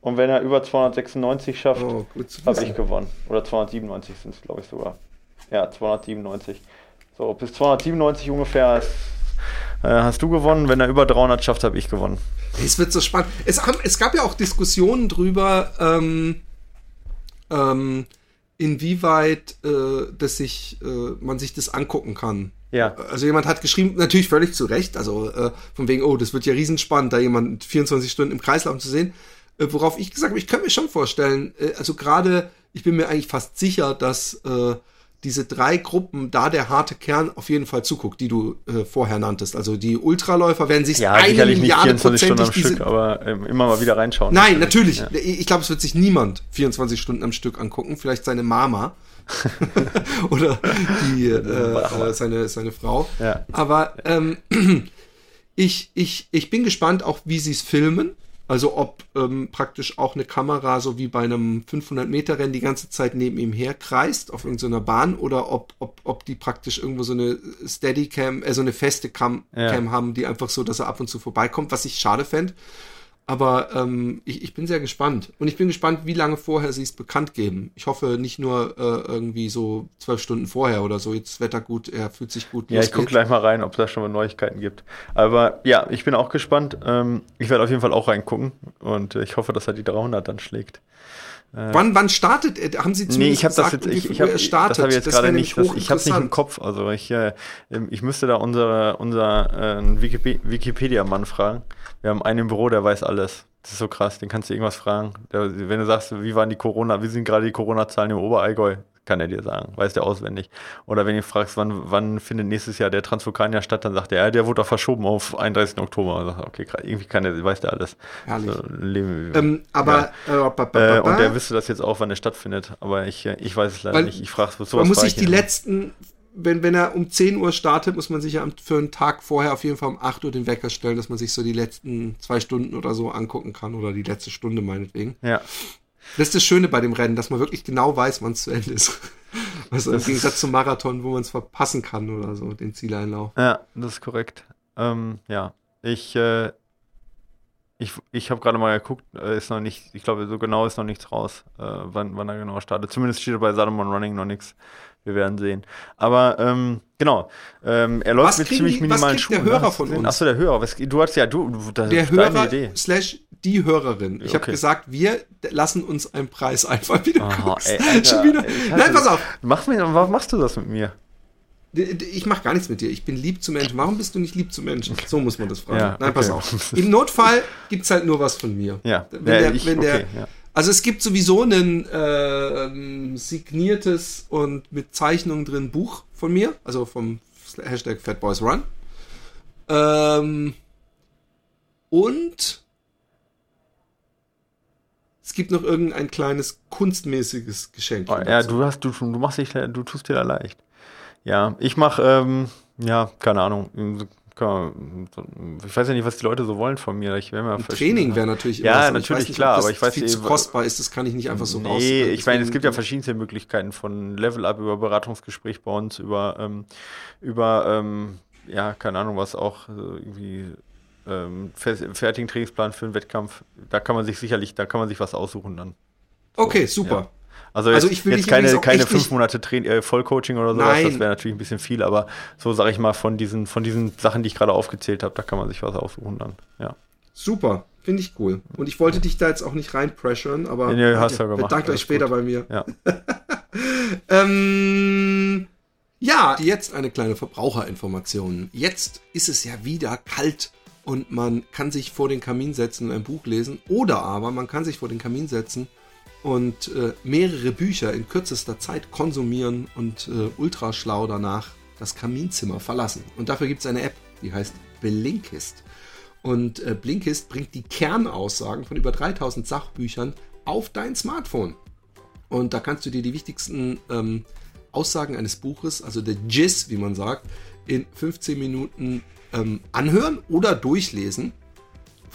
Und wenn er über 296 schafft, Oh, habe ich gewonnen. Oder 297 sind es, glaube ich, sogar. Ja, 297. So, bis 297 ungefähr hast, äh, hast du gewonnen. Wenn er über 300 schafft, habe ich gewonnen. Es wird so spannend. Es, haben, es gab ja auch Diskussionen drüber, ähm, ähm, inwieweit äh, dass sich, äh, man sich das angucken kann. Ja. Also jemand hat geschrieben, natürlich völlig zu Recht, also äh, von wegen, oh, das wird ja riesenspannend, da jemand 24 Stunden im Kreislauf zu sehen. Äh, worauf ich gesagt habe, ich könnte mir schon vorstellen, äh, also gerade, ich bin mir eigentlich fast sicher, dass äh, diese drei Gruppen, da der harte Kern auf jeden Fall zuguckt, die du äh, vorher nanntest. Also die Ultraläufer werden sich Ja, eine sicherlich nicht Milliarde 24 Stunden am Stück, aber ähm, immer mal wieder reinschauen. Nein, natürlich. Ja. Ich glaube, es wird sich niemand 24 Stunden am Stück angucken. Vielleicht seine Mama. [laughs] [laughs] Oder die, äh, äh, seine, seine Frau. Ja. Aber ähm, [clears throat] ich, ich, ich bin gespannt auch, wie sie es filmen. Also ob ähm, praktisch auch eine Kamera so wie bei einem 500-Meter-Rennen die ganze Zeit neben ihm herkreist auf irgendeiner Bahn oder ob, ob, ob die praktisch irgendwo so eine Steadicam, äh, so eine feste Cam, Ja. Cam haben, die einfach so, dass er ab und zu vorbeikommt, was ich schade fände. Aber ähm, ich, ich bin sehr gespannt. Und ich bin gespannt, wie lange vorher sie es bekannt geben. Ich hoffe nicht nur äh, irgendwie so zwölf Stunden vorher oder so. Jetzt Wetter gut, er fühlt sich gut. Ja, ich gucke gleich mal rein, ob es da schon mal Neuigkeiten gibt. Aber ja, ich bin auch gespannt. Ähm, ich werde auf jeden Fall auch reingucken und äh, ich hoffe, dass er die 300 dann schlägt. Wann, wann startet er? Haben Sie zumindest Nee, ich das gesagt, jetzt, um wie ich, ich hab, er startet? das habe ich jetzt Das gerade nicht, das, ich habe es nicht im. Kopf. Also ich, äh, ähm, ich müsste da unser, unser äh, Wikipe- Wikipedia-Mann fragen. Wir haben einen im Büro, der weiß alles. Das ist so krass, den kannst du irgendwas fragen. Der, wenn du sagst, wie waren die Corona, wie sind gerade die Corona-Zahlen im Oberallgäu, kann er dir sagen, weiß der auswendig. Oder wenn du ihn fragst, wann, wann findet nächstes Jahr der Transvulkanier statt, dann sagt er, ja, der wurde doch verschoben auf 31. Oktober. Und sagt, okay, irgendwie kann der, weiß der alles. Herrlich. So, leben, Ähm, aber äh, ba, ba, äh, und der wüsste das jetzt auch, wann er stattfindet. Aber ich, äh, ich weiß es leider Weil nicht. Ich frage sowas. man muss sich ich die letzten, wenn, wenn er um 10 Uhr startet, muss man sich ja für einen Tag vorher auf jeden Fall um 8 Uhr den Wecker stellen, dass man sich so die letzten zwei Stunden oder so angucken kann oder die letzte Stunde meinetwegen. Ja. Das ist das Schöne bei dem Rennen, dass man wirklich genau weiß, wann es zu Ende ist. [laughs] Also im Gegensatz zum Marathon, wo man es verpassen kann oder so, den Zieleinlauf. ja, das ist korrekt. Ähm, ja, ich, äh, ich, ich habe gerade mal geguckt, äh, ist noch nicht, ich glaube, so genau ist noch nichts raus, äh, wann, wann er genau startet. Zumindest steht bei Salomon Running noch nichts. Wir werden sehen. Aber ähm, genau, ähm, er läuft Was mit ziemlich die- was minimalen kriegt der Schuhen. Hörer ne? Hast von uns? Achso, der Hörer. Was, du hast ja, du, das Der ist deine Hörer Idee. slash die Hörerin. Ich habe Okay. gesagt, wir lassen uns einen Preis einfach wieder. Aha, guckst. ey, [laughs] Alter, Schon wieder. ey, Nein, pass auf. Mach mir, warum machst du das mit mir? Ich mache gar nichts mit dir. Ich bin lieb zu Menschen. Warum bist du nicht lieb zu Menschen? So muss man das fragen. Ja, Nein, pass okay. auf. [laughs] Im Notfall gibt's halt nur was von mir. Ja, Wenn ja, der, ich- wenn der, okay, ja. Also es gibt sowieso ein äh, ähm, signiertes und mit Zeichnungen drin Buch von mir, also vom Hashtag FatBoysRun. Ähm, und es gibt noch irgendein kleines kunstmäßiges Geschenk. Oh, ja, du hast, du, du machst dich, du tust dir da leicht. Ja, ich mache, ähm, ja, keine Ahnung. Kann man- Ich weiß ja nicht, was die Leute so wollen von mir. Ich Ein Training wäre natürlich Ja, was, aber natürlich, nicht, klar, aber ich weiß viel zu kostbar ist, das kann ich nicht einfach so raus. Nee, ich meine, es gibt ja verschiedenste Möglichkeiten von Level-Up über Beratungsgespräch bei uns, über, ähm, über ähm, ja, keine Ahnung, was auch äh, irgendwie ähm, fer- fertigen Trainingsplan für einen Wettkampf. Da kann man sich sicherlich, da kann man sich was aussuchen dann. Okay, super. Ja. Also, Also jetzt, ich will jetzt keine, keine fünf Monate Train äh, Vollcoaching oder sowas, das Nein. wäre natürlich ein bisschen viel, aber so sage ich mal, von diesen, von diesen Sachen, die ich gerade aufgezählt habe, da kann man sich was aussuchen dann. Ja. Super, finde ich cool. Und ich wollte dich da jetzt auch nicht reinpressuren, aber Nee, hast du ja gemacht, bedankt euch später gut. bei mir. Ja. [laughs] Ähm, ja, jetzt eine kleine Verbraucherinformation. Jetzt ist es ja wieder kalt und man kann sich vor den Kamin setzen und ein Buch lesen. Oder aber man kann sich vor den Kamin setzen und äh, mehrere Bücher in kürzester Zeit konsumieren und äh, ultra schlau danach das Kaminzimmer verlassen. Und dafür gibt es eine App, die heißt Blinkist. Und äh, Blinkist bringt die Kernaussagen von über 3000 Sachbüchern auf dein Smartphone. Und da kannst du dir die wichtigsten ähm, Aussagen eines Buches, also der Giz, wie man sagt, in 15 Minuten ähm, anhören oder durchlesen.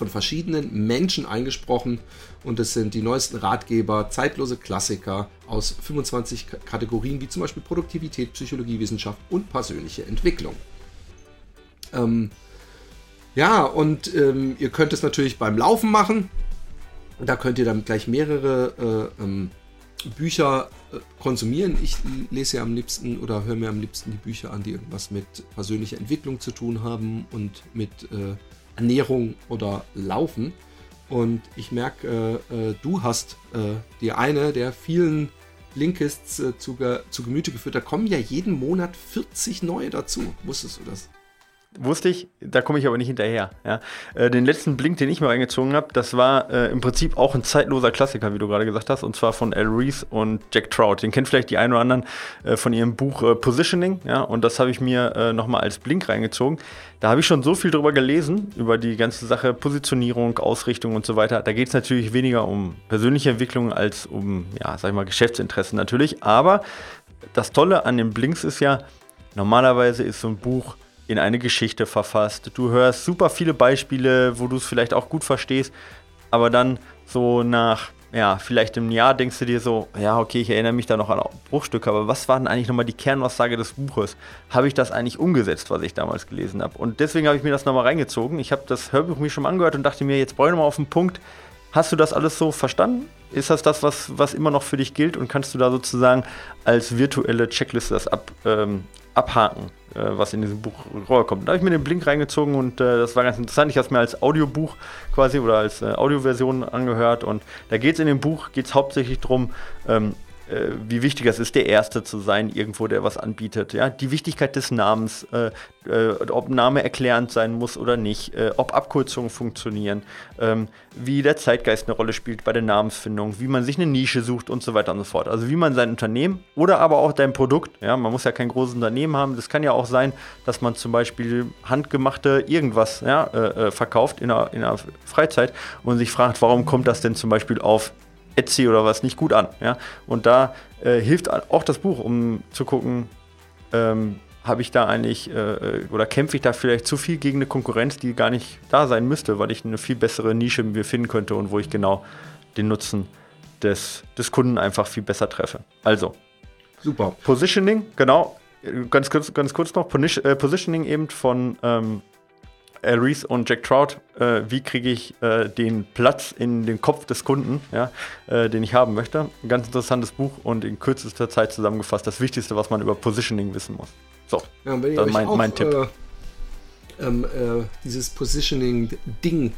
Von verschiedenen Menschen eingesprochen. Und es sind die neuesten Ratgeber, zeitlose Klassiker aus 25 Kategorien, wie zum Beispiel Produktivität, Psychologie, Wissenschaft und persönliche Entwicklung. Ähm, ja, und ähm, ihr könnt es natürlich beim Laufen machen. Da könnt ihr dann gleich mehrere äh, ähm, Bücher äh, konsumieren. Ich lese ja am liebsten oder höre mir am liebsten die Bücher an, die irgendwas mit persönlicher Entwicklung zu tun haben und mit äh, Ernährung oder Laufen. Und ich merke, äh, äh du hast äh, dir eine der vielen Linkists äh, zu, zu Gemüte geführt. Da kommen ja jeden Monat 40 neue dazu. Wusstest du das? Wusste ich, da komme ich aber nicht hinterher. Ja. Äh, den letzten Blink, den ich mal reingezogen habe, das war äh, im Prinzip auch ein zeitloser Klassiker, wie du gerade gesagt hast, und zwar von Al Reese und Jack Trout. Den kennt vielleicht die einen oder anderen äh, von ihrem Buch äh, Positioning, ja, und das habe ich mir äh, nochmal als Blink reingezogen. Da habe ich schon so viel drüber gelesen, über die ganze Sache Positionierung, Ausrichtung und so weiter. Da geht es natürlich weniger um persönliche Entwicklung als um, ja, sag ich mal, Geschäftsinteressen natürlich. Aber das Tolle an den Blinks ist ja, normalerweise ist so ein Buch in eine Geschichte verfasst. Du hörst super viele Beispiele, wo du es vielleicht auch gut verstehst, aber dann so nach, ja, vielleicht im Jahr denkst du dir so, ja, okay, ich erinnere mich da noch an Bruchstücke, aber was war denn eigentlich nochmal die Kernaussage des Buches? Habe ich das eigentlich umgesetzt, was ich damals gelesen habe? Und deswegen habe ich mir das nochmal reingezogen. Ich habe das Hörbuch mir schon mal angehört und dachte mir, jetzt brauche ich nochmal auf den Punkt. Hast du das alles so verstanden? Ist das das, was, was immer noch für dich gilt? Und kannst du da sozusagen als virtuelle Checkliste das ab, ähm, abhaken, äh, was in diesem Buch rüberkommt. Da habe ich mir den Blink reingezogen und äh, das war ganz interessant. Ich habe es mir als Audiobuch quasi oder als äh, Audioversion angehört und da geht es in dem Buch geht's hauptsächlich darum, ähm, äh, wie wichtig es ist, der Erste zu sein, irgendwo, der was anbietet. Ja? Die Wichtigkeit des Namens, äh, äh, ob Name erklärend sein muss oder nicht, äh, ob Abkürzungen funktionieren, ähm, wie der Zeitgeist eine Rolle spielt bei der Namensfindung, wie man sich eine Nische sucht und so weiter und so fort. Also wie man sein Unternehmen oder aber auch dein Produkt, ja, man muss ja kein großes Unternehmen haben, das kann ja auch sein, dass man zum Beispiel handgemachte irgendwas ja, äh, verkauft in der, in der Freizeit und sich fragt, warum kommt das denn zum Beispiel auf Etsy oder was nicht gut an. Ja? Und da äh, hilft auch das Buch, um zu gucken, ähm, habe ich da eigentlich äh, äh, oder kämpfe ich da vielleicht zu viel gegen eine Konkurrenz, die gar nicht da sein müsste, weil ich eine viel bessere Nische mir finden könnte und wo ich genau den Nutzen des, des Kunden einfach viel besser treffe. Also. Super. Positioning, genau. Ganz kurz, ganz kurz noch, äh, Positioning eben von ähm, äh, Reese und Jack Trout, äh, wie kriege ich äh, den Platz in den Kopf des Kunden, ja, äh, den ich haben möchte. Ein ganz interessantes Buch und in kürzester Zeit zusammengefasst das Wichtigste, was man über Positioning wissen muss. So, ja, das ist mein, auch, mein Tipp. Äh, ähm, äh, dieses Positioning-Ding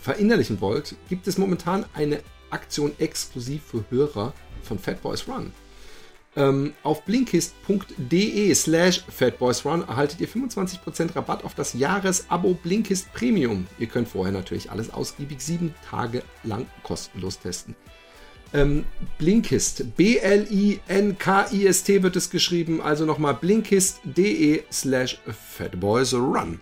verinnerlichen wollt, gibt es momentan eine Aktion exklusiv für Hörer von Fat Boys Run. Ähm, auf blinkist.de slash fatboysrun erhaltet ihr 25% Rabatt auf das Jahresabo Blinkist Premium. Ihr könnt vorher natürlich alles ausgiebig sieben Tage lang kostenlos testen. Ähm, Blinkist, B-L-I-N-K-I-S-T wird es geschrieben, also nochmal blinkist.de slash fatboysrun.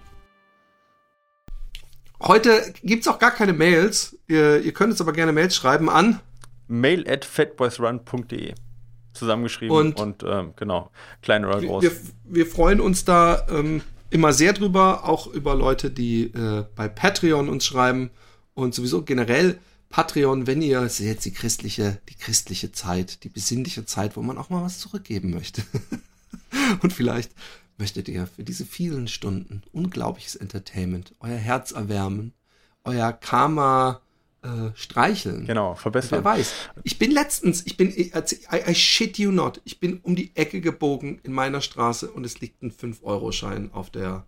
Heute gibt es auch gar keine Mails. Ihr, ihr könnt uns aber gerne Mails schreiben an mail at fatboysrun.de zusammengeschrieben und, und ähm, genau, klein oder groß. Wir, wir freuen uns da ähm, immer sehr drüber, auch über Leute, die äh, bei Patreon uns schreiben und sowieso generell Patreon, wenn ihr ist jetzt die christliche, die christliche Zeit, die besinnliche Zeit, wo man auch mal was zurückgeben möchte. [laughs] und vielleicht möchtet ihr für diese vielen Stunden unglaubliches Entertainment, euer Herz erwärmen, euer Karma äh, streicheln. Genau, verbessern. Wer weiß. Ich bin letztens, ich bin, I, I, shit you not, ich bin um die Ecke gebogen in meiner Straße und es liegt ein 5-Euro-Schein auf der,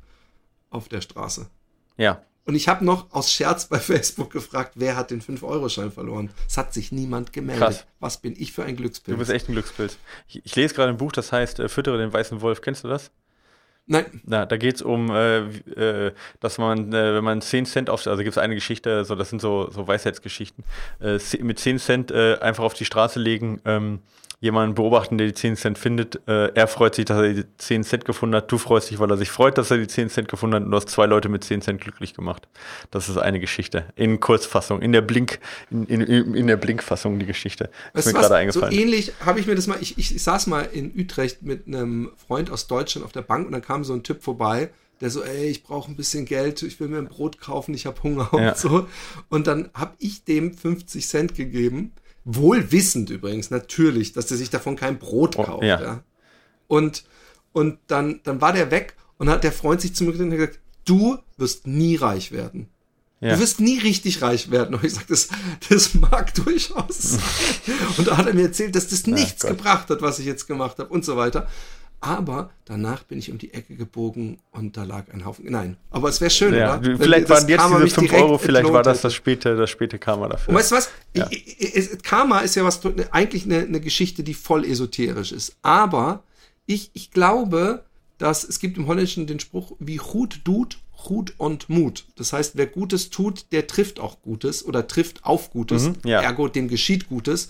auf der Straße. Ja. Und ich habe noch aus Scherz bei [laughs] Facebook gefragt, wer hat den 5-Euro-Schein verloren. Es hat sich niemand gemeldet. Krass. Was bin ich für ein Glückspilz? Du bist echt ein Glückspilz. Ich, ich lese gerade ein Buch, das heißt äh, Füttere den weißen Wolf. Kennst du das? Nein. Na, da geht es um, äh, äh, dass man, äh, wenn man 10 Cent auf, also gibt es eine Geschichte, so, das sind so, so Weisheitsgeschichten, äh, mit 10 Cent äh, einfach auf die Straße legen, ähm, jemanden beobachten, der die 10 Cent findet. Äh, er freut sich, dass er die 10 Cent gefunden hat. Du freust dich, weil er sich freut, dass er die 10 Cent gefunden hat. Und du hast zwei Leute mit 10 Cent glücklich gemacht. Das ist eine Geschichte. In Kurzfassung, in der Blink, in, in, in der Blinkfassung die Geschichte. Ist weißt mir gerade eingefallen. So ähnlich habe ich mir das mal, ich, ich, ich saß mal in Utrecht mit einem Freund aus Deutschland auf der Bank und dann kam so ein Typ vorbei der so, ey, ich brauche ein bisschen Geld, ich will mir ein Brot kaufen, ich habe Hunger und ja. so. Und dann habe ich dem 50 Cent gegeben Wohl wissend übrigens, natürlich, dass er sich davon kein Brot oh, kauft. Oh, ja. ja. Und, und dann, dann war der weg und hat der Freund sich zu mir gesagt, du wirst nie reich werden. Ja. Du wirst nie richtig reich werden. Und ich sage, das, das mag durchaus sein. [laughs] und da hat er mir erzählt, dass das nichts ja, gebracht hat, was ich jetzt gemacht habe und so weiter. Aber danach bin ich um die Ecke gebogen und da lag ein Haufen. Nein, aber es wäre schön, ja, oder? Vielleicht waren jetzt Karma diese 5 Euro, vielleicht war das das späte, das späte Karma dafür. Und weißt du was? Ja. Karma ist ja was, eigentlich eine, eine Geschichte, die voll esoterisch ist. Aber ich, ich glaube, dass es gibt im Holländischen den Spruch, wie Hut tut, Hut und Mut. Das heißt, wer Gutes tut, der trifft auch Gutes oder trifft auf Gutes. Mhm, ja. Ergo, dem geschieht Gutes.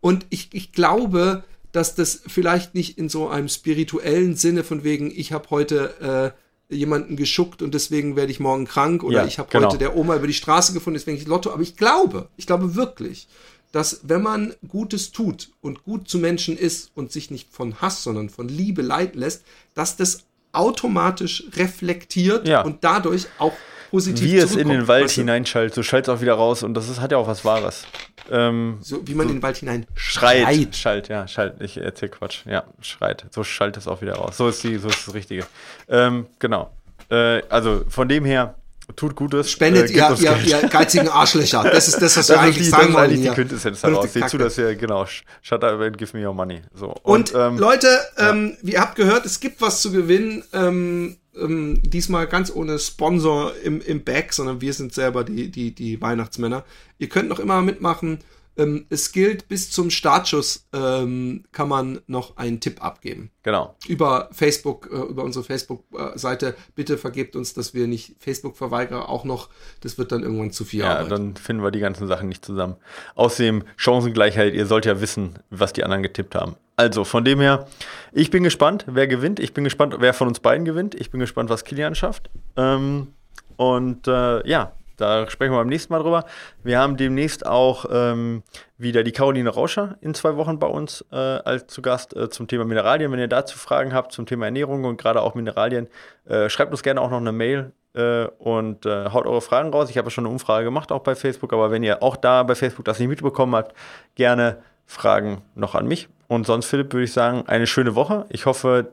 Und ich, ich glaube, dass das vielleicht nicht in so einem spirituellen Sinne von wegen, ich habe heute äh, jemanden geschuckt und deswegen werde ich morgen krank oder ja, ich habe genau. heute der Oma über die Straße gefunden, deswegen ich Lotto. Aber ich glaube, ich glaube wirklich, dass wenn man Gutes tut und gut zu Menschen ist und sich nicht von Hass, sondern von Liebe leiten lässt, dass das automatisch reflektiert ja. und dadurch auch positiv Wie es in den Wald weißt du? hineinschaltet, so schallt es auch wieder raus und das ist, hat ja auch was Wahres. Ähm, so wie man so in den Wald hinein schreit. Schreit, schalt, ja, schalt. Ich erzähl Quatsch. Ja, schreit. So schallt es auch wieder raus. So ist, die, so ist das Richtige. Ähm, genau. Äh, also von dem her, tut Gutes. Spendet äh, ihr, ihr, ihr, geizigen Arschlöcher. Das ist das, was wir eigentlich die, sagen wollen. Das ist eigentlich die Quintessenz daraus. Seht zu, dass ihr, genau, shut up and give me your money. So. Und, und ähm, Leute, ja. ähm, ihr habt gehört, es gibt was zu gewinnen. Ähm, ähm, diesmal ganz ohne Sponsor im, im Back, sondern wir sind selber die, die, die Weihnachtsmänner. Ihr könnt noch immer mitmachen. Ähm, es gilt, bis zum Startschuss ähm, kann man noch einen Tipp abgeben. Genau. Über Facebook, äh, über unsere Facebook-Seite. Bitte vergebt uns, dass wir nicht Facebook-Verweigerer auch noch. Das wird dann irgendwann zu viel ja, Arbeit. dann finden wir die ganzen Sachen nicht zusammen. Außerdem Chancengleichheit. Ihr sollt ja wissen, was die anderen getippt haben. Also von dem her, ich bin gespannt, wer gewinnt. Ich bin gespannt, wer von uns beiden gewinnt. Ich bin gespannt, was Kilian schafft. Ähm, und äh, ja, da sprechen wir beim nächsten Mal drüber. Wir haben demnächst auch ähm, wieder die Caroline Rauscher in zwei Wochen bei uns äh, als zu Gast äh, zum Thema Mineralien. Wenn ihr dazu Fragen habt zum Thema Ernährung und gerade auch Mineralien, äh, schreibt uns gerne auch noch eine Mail äh, und äh, haut eure Fragen raus. Ich habe ja schon eine Umfrage gemacht, auch bei Facebook, aber wenn ihr auch da bei Facebook das nicht mitbekommen habt, gerne Fragen noch an mich. Und sonst, Philipp, würde ich sagen, eine schöne Woche. Ich hoffe,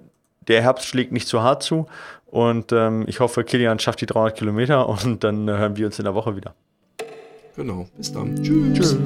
der Herbst schlägt nicht zu hart zu und ähm, ich hoffe, Kilian schafft die 300 Kilometer [laughs] und dann äh, hören wir uns in der Woche wieder. Genau, bis dann. Tschüss. Tschüss.